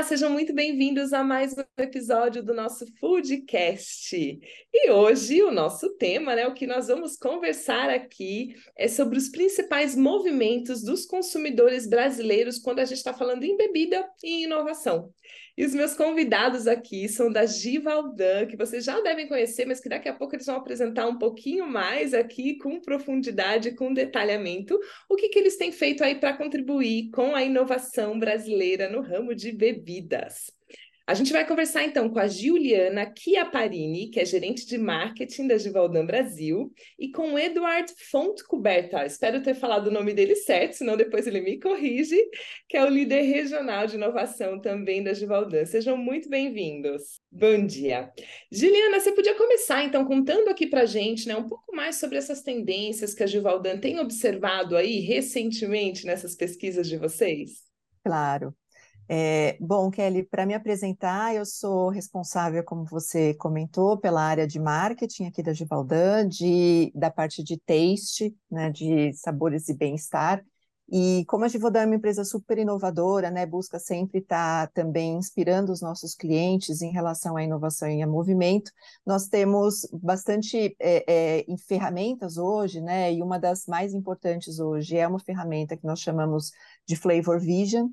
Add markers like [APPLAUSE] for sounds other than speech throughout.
Olá, sejam muito bem-vindos a mais um episódio do nosso Foodcast. E hoje o nosso tema, né, o que nós vamos conversar aqui é sobre os principais movimentos dos consumidores brasileiros quando a gente está falando em bebida e inovação. E os meus convidados aqui são da Givaldan, que vocês já devem conhecer, mas que daqui a pouco eles vão apresentar um pouquinho mais aqui, com profundidade, com detalhamento, o que, que eles têm feito aí para contribuir com a inovação brasileira no ramo de bebidas. A gente vai conversar então com a Juliana Chiaparini, que é gerente de marketing da Givaldan Brasil, e com o Eduard Fontcoberta. Espero ter falado o nome dele certo, senão depois ele me corrige, que é o líder regional de inovação também da Givaldan. Sejam muito bem-vindos. Bom dia. Juliana, você podia começar então contando aqui para gente, né, um pouco mais sobre essas tendências que a Givaldan tem observado aí recentemente nessas pesquisas de vocês? Claro. É, bom, Kelly, para me apresentar, eu sou responsável, como você comentou, pela área de marketing aqui da Givaldan, de, da parte de taste, né, de sabores e bem-estar. E como a Givaldan é uma empresa super inovadora, né, busca sempre estar tá também inspirando os nossos clientes em relação à inovação e a movimento, nós temos bastante é, é, ferramentas hoje, né, e uma das mais importantes hoje é uma ferramenta que nós chamamos de Flavor Vision,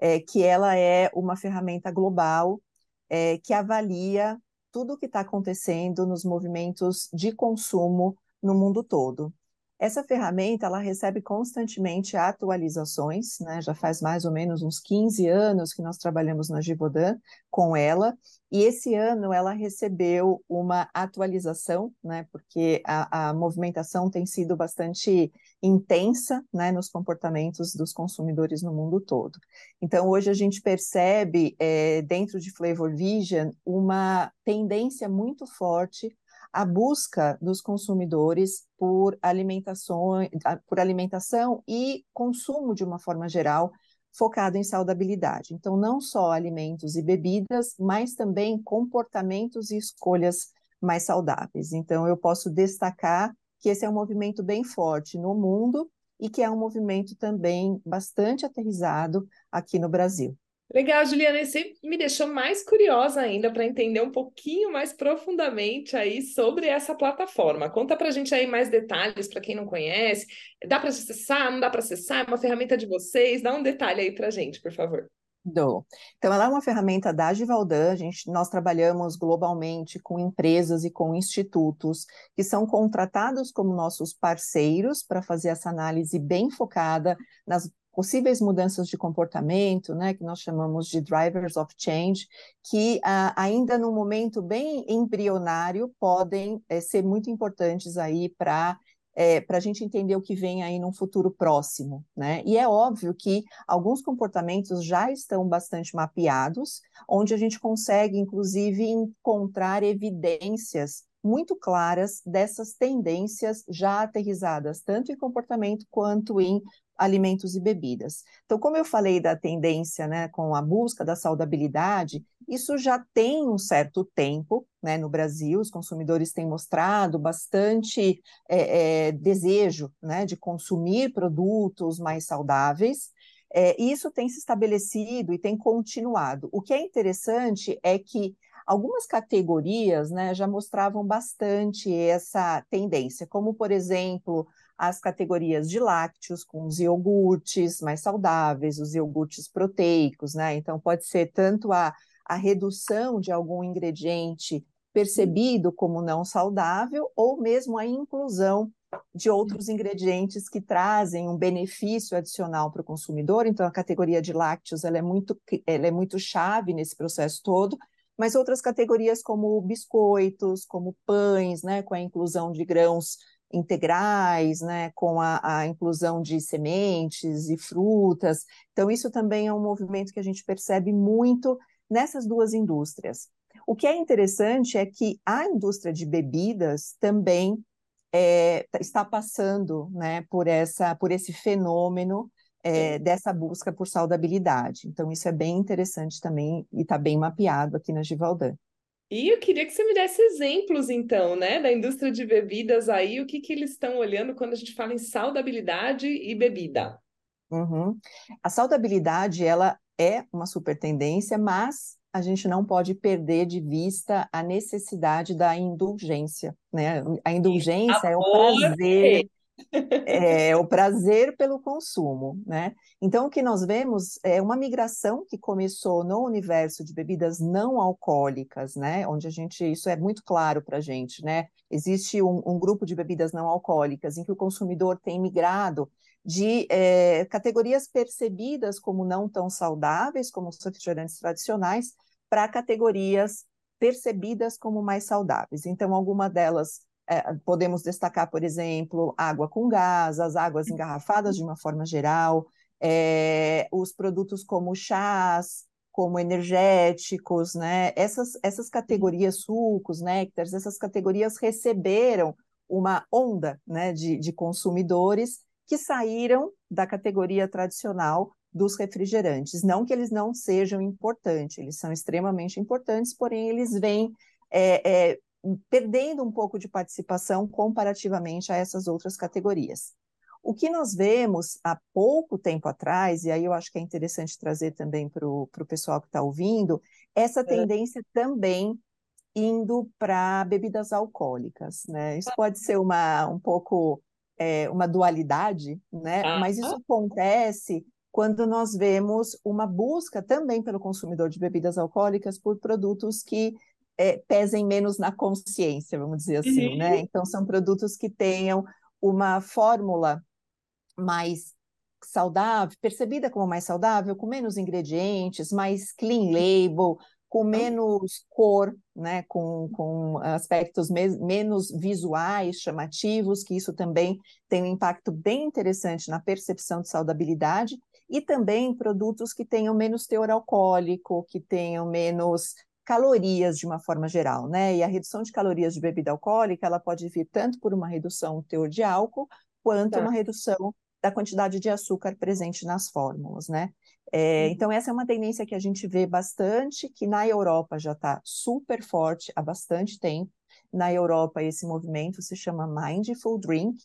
é, que ela é uma ferramenta global é, que avalia tudo o que está acontecendo nos movimentos de consumo no mundo todo. Essa ferramenta ela recebe constantemente atualizações, né? já faz mais ou menos uns 15 anos que nós trabalhamos na Givodan com ela, e esse ano ela recebeu uma atualização, né? porque a, a movimentação tem sido bastante intensa né? nos comportamentos dos consumidores no mundo todo. Então, hoje a gente percebe, é, dentro de Flavor Vision, uma tendência muito forte a busca dos consumidores por alimentação, por alimentação e consumo de uma forma geral focado em saudabilidade. Então, não só alimentos e bebidas, mas também comportamentos e escolhas mais saudáveis. Então, eu posso destacar que esse é um movimento bem forte no mundo e que é um movimento também bastante aterrizado aqui no Brasil. Legal, Juliana, você me deixou mais curiosa ainda para entender um pouquinho mais profundamente aí sobre essa plataforma. Conta para a gente aí mais detalhes para quem não conhece. Dá para acessar? Não dá para acessar? É uma ferramenta de vocês? Dá um detalhe aí para a gente, por favor. Dou. Então, ela é uma ferramenta da Givaldan, gente, nós trabalhamos globalmente com empresas e com institutos que são contratados como nossos parceiros para fazer essa análise bem focada nas possíveis mudanças de comportamento, né, que nós chamamos de drivers of change, que ah, ainda no momento bem embrionário podem é, ser muito importantes aí para é, para a gente entender o que vem aí num futuro próximo, né? E é óbvio que alguns comportamentos já estão bastante mapeados, onde a gente consegue, inclusive, encontrar evidências muito claras dessas tendências já aterrizadas, tanto em comportamento quanto em alimentos e bebidas. Então, como eu falei da tendência né, com a busca da saudabilidade, isso já tem um certo tempo né, no Brasil, os consumidores têm mostrado bastante é, é, desejo né, de consumir produtos mais saudáveis. É, isso tem se estabelecido e tem continuado. O que é interessante é que algumas categorias né, já mostravam bastante essa tendência, como, por exemplo, as categorias de lácteos, com os iogurtes mais saudáveis, os iogurtes proteicos, né? Então, pode ser tanto a, a redução de algum ingrediente percebido como não saudável, ou mesmo a inclusão de outros ingredientes que trazem um benefício adicional para o consumidor. Então, a categoria de lácteos ela é, muito, ela é muito chave nesse processo todo, mas outras categorias como biscoitos, como pães, né, com a inclusão de grãos integrais, né, com a, a, inclusão de sementes e frutas. Então, isso também é um movimento que a gente percebe muito nessas duas indústrias. O que é interessante é que a indústria de bebidas também é, está passando né, por, essa, por esse fenômeno é, dessa busca por saudabilidade. Então, isso é bem interessante também e está bem mapeado aqui na Givaldan. E eu queria que você me desse exemplos, então, né, da indústria de bebidas aí, o que, que eles estão olhando quando a gente fala em saudabilidade e bebida. Uhum. A saudabilidade, ela é uma super tendência, mas a gente não pode perder de vista a necessidade da indulgência, né? A indulgência é o prazer, é o prazer pelo consumo, né? Então, o que nós vemos é uma migração que começou no universo de bebidas não alcoólicas, né? Onde a gente, isso é muito claro para a gente, né? Existe um, um, grupo de bebidas não alcoólicas em que o consumidor tem migrado de é, categorias percebidas como não tão saudáveis, como os refrigerantes tradicionais, para categorias percebidas como mais saudáveis. Então, alguma delas é, podemos destacar, por exemplo, água com gás, as águas engarrafadas de uma forma geral, é, os produtos como chás, como energéticos, né? Essas, essas categorias, sucos, néctares, essas categorias receberam uma onda né, de, de consumidores que saíram da categoria tradicional dos refrigerantes. Não que eles não sejam importantes, eles são extremamente importantes, porém eles vêm é, é, perdendo um pouco de participação comparativamente a essas outras categorias. O que nós vemos há pouco tempo atrás, e aí eu acho que é interessante trazer também para o pessoal que está ouvindo, essa é. tendência também indo para bebidas alcoólicas. Né? Isso pode ser uma, um pouco é, uma dualidade, né? Ah, Mas isso acontece quando nós vemos uma busca também pelo consumidor de bebidas alcoólicas por produtos que é, pesem menos na consciência, vamos dizer assim, né? uhum. né? Então são produtos que tenham uma fórmula mais saudável, percebida como mais saudável, com menos ingredientes, mais clean label, com menos cor, né, com, com aspectos me menos visuais, chamativos, que isso também tem um impacto bem interessante na percepção de saudabilidade, e também produtos que tenham menos teor alcoólico, que tenham menos calorias de uma forma geral, né? E a redução de calorias de bebida alcoólica, ela pode vir tanto por uma redução do teor de álcool, quanto tá. uma redução da quantidade de açúcar presente nas fórmulas, né? É, uhum. então, essa é uma tendência que a gente vê bastante, que na Europa já está super forte há bastante tempo. Na Europa, esse movimento se chama Mindful Drink.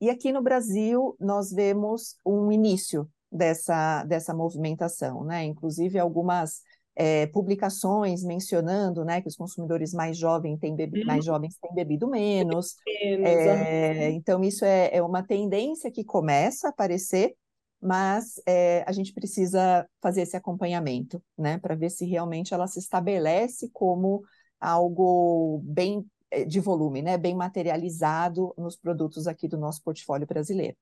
E aqui no Brasil, nós vemos um início dessa, dessa movimentação, né? Inclusive, algumas é, publicações mencionando né, que os consumidores mais, jovens têm bebi- uhum. mais jovens têm bebido menos. menos é, então, isso é, é uma tendência que começa a aparecer, mas é, a gente precisa fazer esse acompanhamento, né, para ver se realmente ela se estabelece como algo bem de volume, né, bem materializado nos produtos aqui do nosso portfólio brasileiro.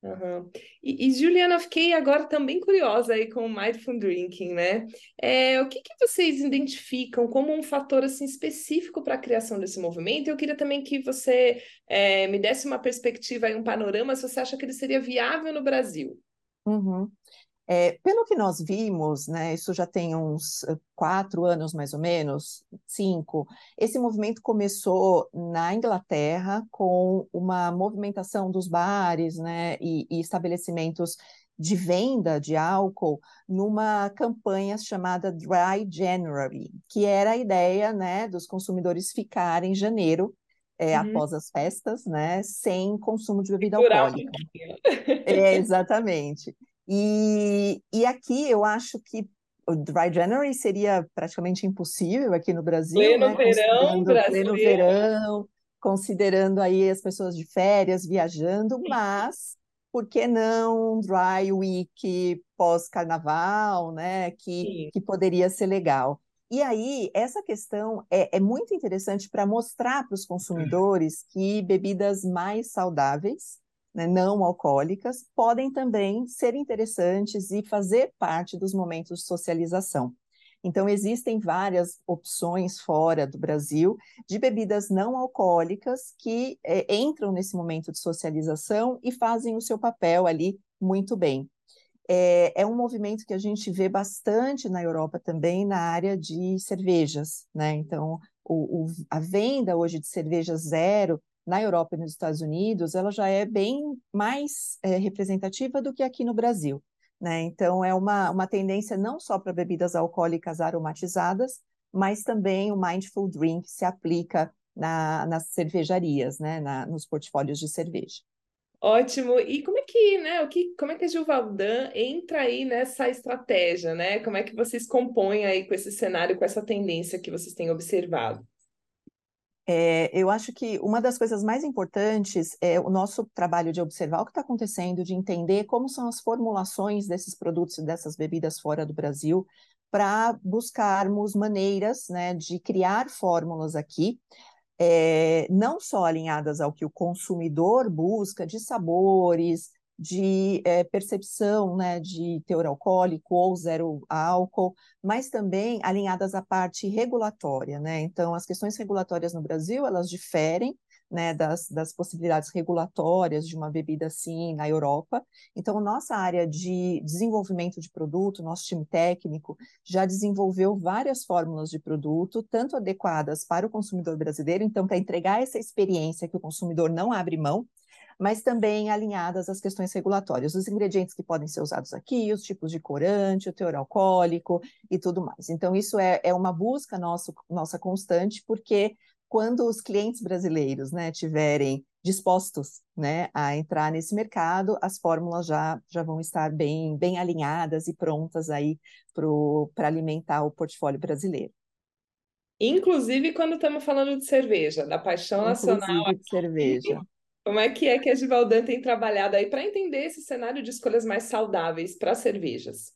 Uhum. E, e, Juliana, fiquei agora também curiosa aí com o Mindful Drinking, né? É, o que, que vocês identificam como um fator assim específico para a criação desse movimento? Eu queria também que você é, me desse uma perspectiva e um panorama se você acha que ele seria viável no Brasil. Uhum. É, pelo que nós vimos, né, isso já tem uns eh, quatro anos mais ou menos, cinco, esse movimento começou na Inglaterra com uma movimentação dos bares né, e, e estabelecimentos de venda de álcool numa campanha chamada Dry January, que era a ideia né, dos consumidores ficarem em janeiro é, uhum. após as festas, né, sem consumo de bebida alcoólica. [LAUGHS] É, exatamente. E, e aqui eu acho que o Dry January seria praticamente impossível aqui no Brasil, pleno né? verão, pleno verão, considerando aí as pessoas de férias, viajando, mas por que não Dry Week pós-carnaval, né? Que, que poderia ser legal. E aí, essa questão é, é muito interessante para mostrar para os consumidores que bebidas mais saudáveis né, não alcoólicas, podem também ser interessantes e fazer parte dos momentos de socialização. Então, existem várias opções fora do Brasil de bebidas não alcoólicas que é, entram nesse momento de socialização e fazem o seu papel ali muito bem. É, é, um movimento que a gente vê bastante na Europa também na área de cervejas, né? Então, o, o, a venda hoje de cerveja zero na Europa e nos Estados Unidos, ela já é bem mais é, representativa do que aqui no Brasil. Né? Então, é uma, uma tendência não só para bebidas alcoólicas aromatizadas, mas também o Mindful Drink se aplica na, nas cervejarias, né? Na, nos portfólios de cerveja. Ótimo. E como é que, né, o que, como é que a Gilvaldan entra aí nessa estratégia, né? Como é que vocês compõem aí com esse cenário, com essa tendência que vocês têm observado? É, eu acho que uma das coisas mais importantes é o nosso trabalho de observar o que está acontecendo, de entender como são as formulações desses produtos e dessas bebidas fora do Brasil, para buscarmos maneiras né, de criar fórmulas aqui é, não só alinhadas ao que o consumidor busca, de sabores, de é, percepção né, de teor alcoólico ou zero álcool, mas também alinhadas à parte regulatória. Né? Então, as questões regulatórias no Brasil, elas diferem né, das, das possibilidades regulatórias de uma bebida assim na Europa. Então, nossa área de desenvolvimento de produto, nosso time técnico, já desenvolveu várias fórmulas de produto, tanto adequadas para o consumidor brasileiro, então, para entregar essa experiência que o consumidor não abre mão, mas também alinhadas às questões regulatórias, os ingredientes que podem ser usados aqui, os tipos de corante, o teor alcoólico e tudo mais. Então, isso é, é uma busca nosso, nossa constante, porque quando os clientes brasileiros né, tiverem dispostos né, a entrar nesse mercado, as fórmulas já, já vão estar bem, bem alinhadas e prontas aí para alimentar o portfólio brasileiro. Inclusive quando estamos falando de cerveja, da paixão Inclusive nacional. de cerveja. Como é que é que a Givaldan tem trabalhado aí para entender esse cenário de escolhas mais saudáveis para cervejas?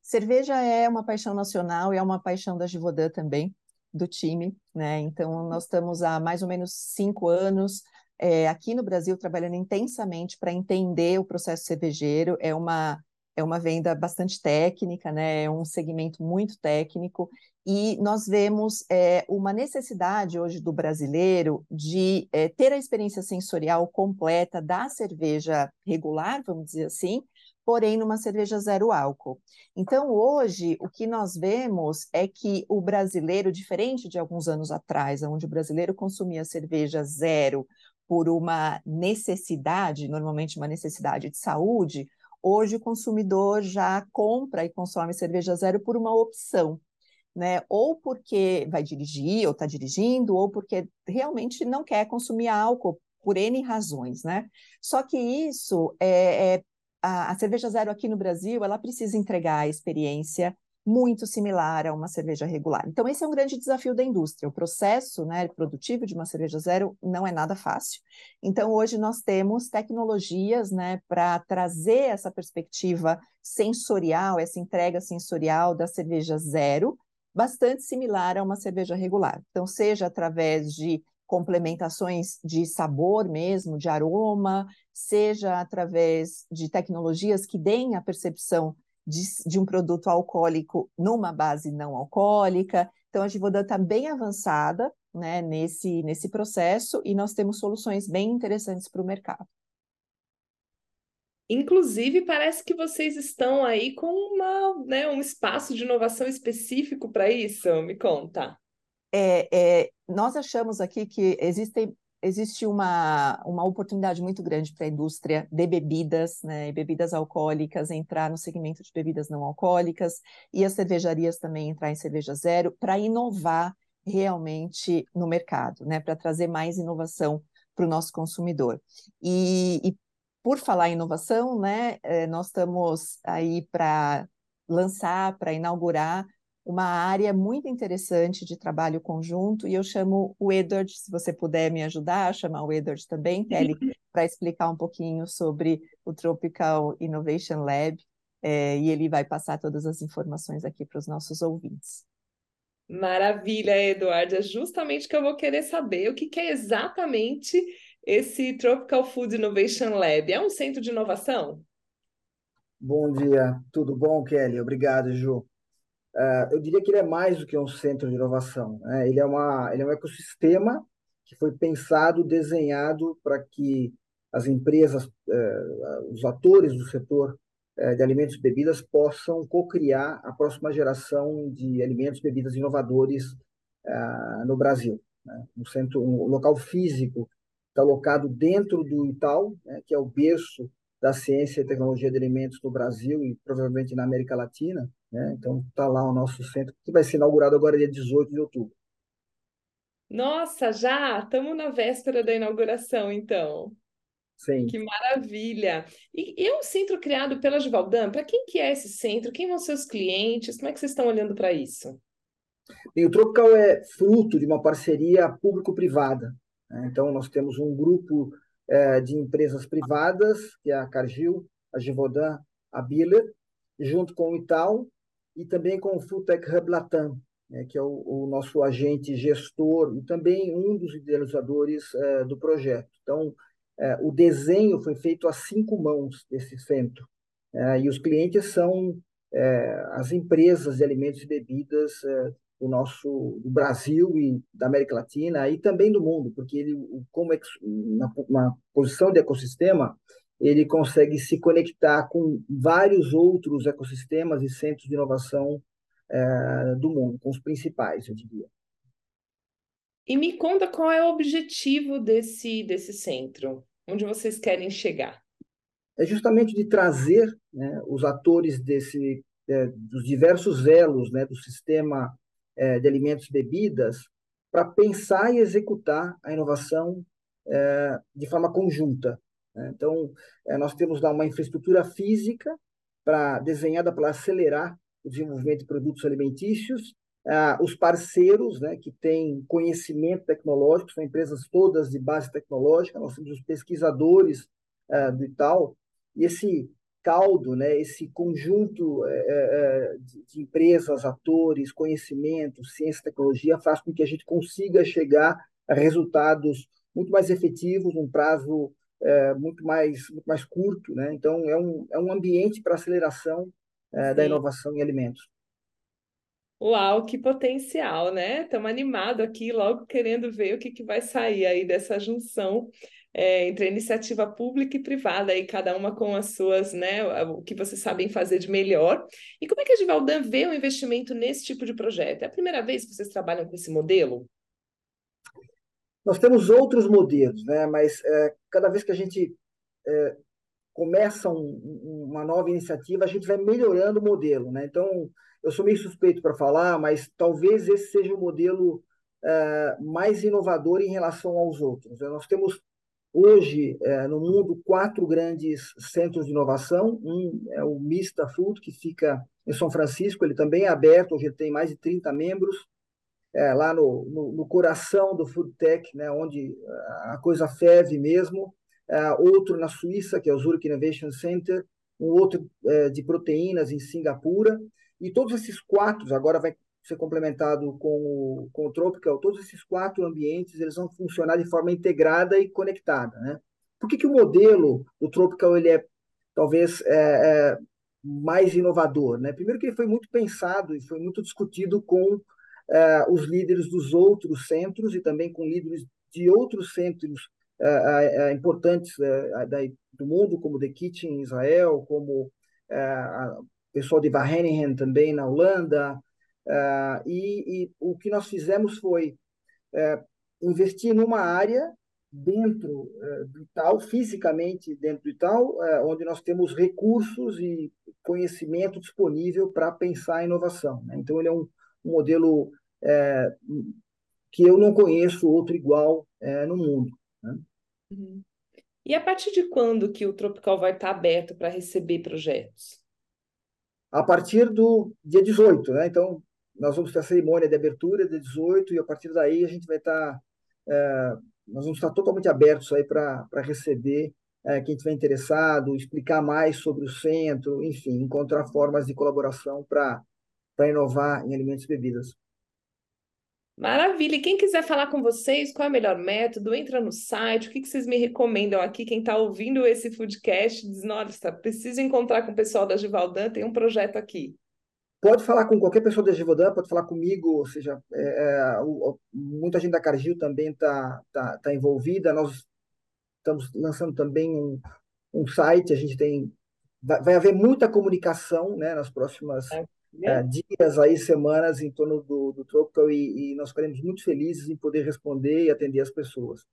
Cerveja é uma paixão nacional e é uma paixão da Givaldan também do time, né? Então, nós estamos há mais ou menos cinco anos é, aqui no Brasil trabalhando intensamente para entender o processo cervejeiro. É uma é uma venda bastante técnica, né? É um segmento muito técnico e nós vemos é, uma necessidade hoje do brasileiro de é, ter a experiência sensorial completa da cerveja regular, vamos dizer assim, porém numa cerveja zero álcool. Então, hoje, o que nós vemos é que o brasileiro, diferente de alguns anos atrás, onde o brasileiro consumia cerveja zero por uma necessidade, normalmente uma necessidade de saúde, hoje o consumidor já compra e consome cerveja zero por uma opção. Né? Ou porque vai dirigir, ou está dirigindo, ou porque realmente não quer consumir álcool por N razões, né? Só que isso é, é a, a cerveja zero aqui no Brasil, ela precisa entregar a experiência muito similar a uma cerveja regular. Então, esse é um grande desafio da indústria. O processo né, produtivo de uma cerveja zero não é nada fácil. Então, hoje nós temos tecnologias né, para trazer essa perspectiva sensorial, essa entrega sensorial da cerveja zero, bastante similar a uma cerveja regular. Então, seja através de complementações de sabor mesmo, de aroma, seja através de tecnologias que deem a percepção de, de um produto alcoólico numa base não alcoólica. Então, a Givodan está bem avançada né, nesse, nesse processo e nós temos soluções bem interessantes para o mercado. Inclusive, parece que vocês estão aí com uma, né, um espaço de inovação específico para isso. Me conta. É, é, nós achamos aqui que existem existe uma, uma oportunidade muito grande para a indústria de bebidas, né, e bebidas alcoólicas entrar no segmento de bebidas não alcoólicas e as cervejarias também entrar em cerveja zero para inovar realmente no mercado, né, para trazer mais inovação para o nosso consumidor. E, e, por falar em inovação, né, eh, nós estamos aí para lançar, para inaugurar uma área muito interessante de trabalho conjunto, e eu chamo o Edward, se você puder me ajudar, chamar o Edward também, Kelly, para explicar um pouquinho sobre o Tropical Innovation Lab, é, e ele vai passar todas as informações aqui para os nossos ouvintes. Maravilha, Eduardo. É justamente o que eu vou querer saber. O que, que é exatamente esse Tropical Food Innovation Lab? É um centro de inovação? Bom dia, tudo bom, Kelly? Obrigado, Ju. Uh, eu diria que ele é mais do que um centro de inovação. Né? Ele, é uma, ele é um ecossistema que foi pensado, desenhado para que as empresas, uh, os atores do setor uh, de alimentos e bebidas possam co-criar a próxima geração de alimentos e bebidas inovadores no Brasil. Né? Um, centro, um local físico está locado dentro do Itaú, né, que é o berço da ciência e tecnologia de alimentos no Brasil e provavelmente na América Latina. Né? Então, está lá o nosso centro, que vai ser inaugurado agora dia 18 de outubro. Nossa, já? Estamos na véspera da inauguração, então. Sim. Que maravilha! E, e é um centro criado pela Givaldan? Para quem que é esse centro? Quem vão ser os clientes? Como é que vocês estão olhando para isso? E o Tropical é fruto de uma parceria público-privada. Né? Então, nós temos um grupo é, de empresas privadas, que é a Cargill, a Givaudan, a Biller, junto com o Itaú e também com o Foodtech Hub Latam, né, que é o, o, nosso agente gestor e também um dos idealizadores é, do projeto. Então, é, o desenho foi feito a cinco mãos desse centro, é, e os clientes são é, as empresas de alimentos e bebidas do nosso do Brasil e da América Latina e também do mundo, porque ele como é, na, na posição de ecossistema ele consegue se conectar com vários outros ecossistemas e centros de inovação é, do mundo, com os principais, eu diria. E me conta qual é o objetivo desse, desse centro, onde vocês querem chegar? É justamente de trazer né, os atores desse, é, dos diversos elos né, do sistema é, de alimentos e bebidas para pensar e executar a inovação é, de forma conjunta. Né? Então, é, nós temos lá uma infraestrutura física para desenhada para acelerar o desenvolvimento de produtos alimentícios, ah, os parceiros, né, que têm conhecimento tecnológico, são empresas todas de base tecnológica, nós temos os pesquisadores ah, do Itaú, e esse caldo, né, esse conjunto é, é, de empresas, atores, conhecimento, ciência e tecnologia faz com que a gente consiga chegar a resultados muito mais efetivos, num prazo é, muito, mais, muito mais curto. Né? Então, é um, é um ambiente para aceleração é, da inovação em alimentos. Uau, que potencial, né? Estamos animados aqui, logo querendo ver o que, que vai sair aí dessa junção é, entre a iniciativa pública e privada, aí cada uma com as suas, né, o que vocês sabem fazer de melhor. E como é que a Givaldan vê o investimento nesse tipo de projeto? É a primeira vez que vocês trabalham com esse modelo? Nós temos outros modelos, né? mas é, cada vez que a gente é, começa um, uma nova iniciativa, a gente vai melhorando o modelo. Né? Então, eu sou meio suspeito para falar, mas talvez esse seja o modelo é, mais inovador em relação aos outros. Nós temos hoje é, no mundo quatro grandes centros de inovação. Um é o Mista Food, que fica em São Francisco, ele também é aberto, hoje tem mais de 30 membros, é, lá no, no, no, coração do Food Tech, né, onde a coisa ferve mesmo. É, outro na Suíça, que é o Zurich Innovation Center, um outro é, de proteínas em Singapura, e todos esses quatro, agora vai ser complementado com o, com o Tropical, todos esses quatro ambientes eles vão funcionar de forma integrada e conectada. Né? Por que, que o modelo do Tropical ele é talvez é, é, mais inovador? Né? Primeiro que ele foi muito pensado e foi muito discutido com é, os líderes dos outros centros e também com líderes de outros centros é, importantes do mundo, como The Kitchen em Israel, como o pessoal de Wageningen também na Holanda, Uh, e, e, o que nós fizemos foi uh, investir numa área dentro uh, do Itaú, fisicamente dentro do Itaú, onde nós temos recursos e conhecimento disponível para pensar a inovação. Né? Então, ele é um, um modelo que eu não conheço outro igual no mundo. Né? Uhum. E a partir de quando que o Tropical vai estar aberto para receber projetos? A partir do dia 18, né? Então, nós vamos ter a cerimônia de abertura de 18 e a partir daí a gente vai estar é, nós vamos estar totalmente abertos aí para receber é, quem estiver interessado, explicar mais sobre o centro, enfim, encontrar formas de colaboração para inovar em alimentos e bebidas. Maravilha! E quem quiser falar com vocês, qual é o melhor método, entra no site, o que, que vocês me recomendam aqui? Quem está ouvindo esse foodcast diz, nossa, preciso encontrar com o pessoal da Givaldan, tem um projeto aqui. Pode falar com qualquer pessoa da Givodan, pode falar comigo, ou seja, é, é, o, muita gente da Cargill também está tá, tá envolvida. Nós estamos lançando também um, um site, a gente tem. Vai, vai haver muita comunicação né, nas próximas é, é. dias, aí, semanas em torno do, do Tropical e, e nós ficaremos muito felizes em poder responder e atender as pessoas.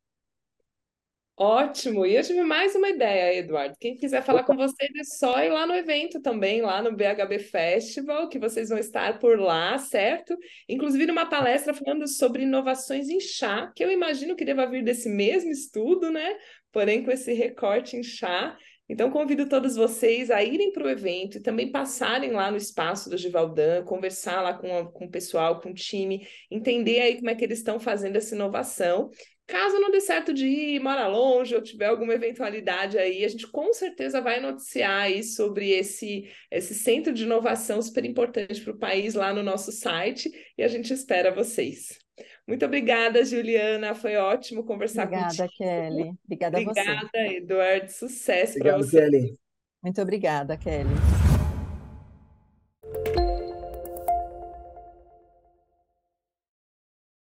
Ótimo! E eu tive mais uma ideia, Eduardo. Quem quiser falar com vocês é só ir lá no evento também, lá no BHB Festival, que vocês vão estar por lá, certo? Inclusive numa palestra falando sobre inovações em chá, que eu imagino que deva vir desse mesmo estudo, né? porém com esse recorte em chá. Então, convido todos vocês a irem para o evento e também passarem lá no espaço do Givaldan, conversar lá com, a, com o pessoal, com o time, entender aí como é que eles estão fazendo essa inovação. Caso não dê certo de ir, mora longe ou tiver alguma eventualidade aí, a gente com certeza vai noticiar aí sobre esse, esse centro de inovação super importante para o país lá no nosso site e a gente espera vocês. Muito obrigada, Juliana. Foi ótimo conversar obrigada, contigo. Kelly. Obrigada, obrigada a você. Obrigada, Eduardo. Sucesso para você. Kelly. Muito obrigada, Kelly.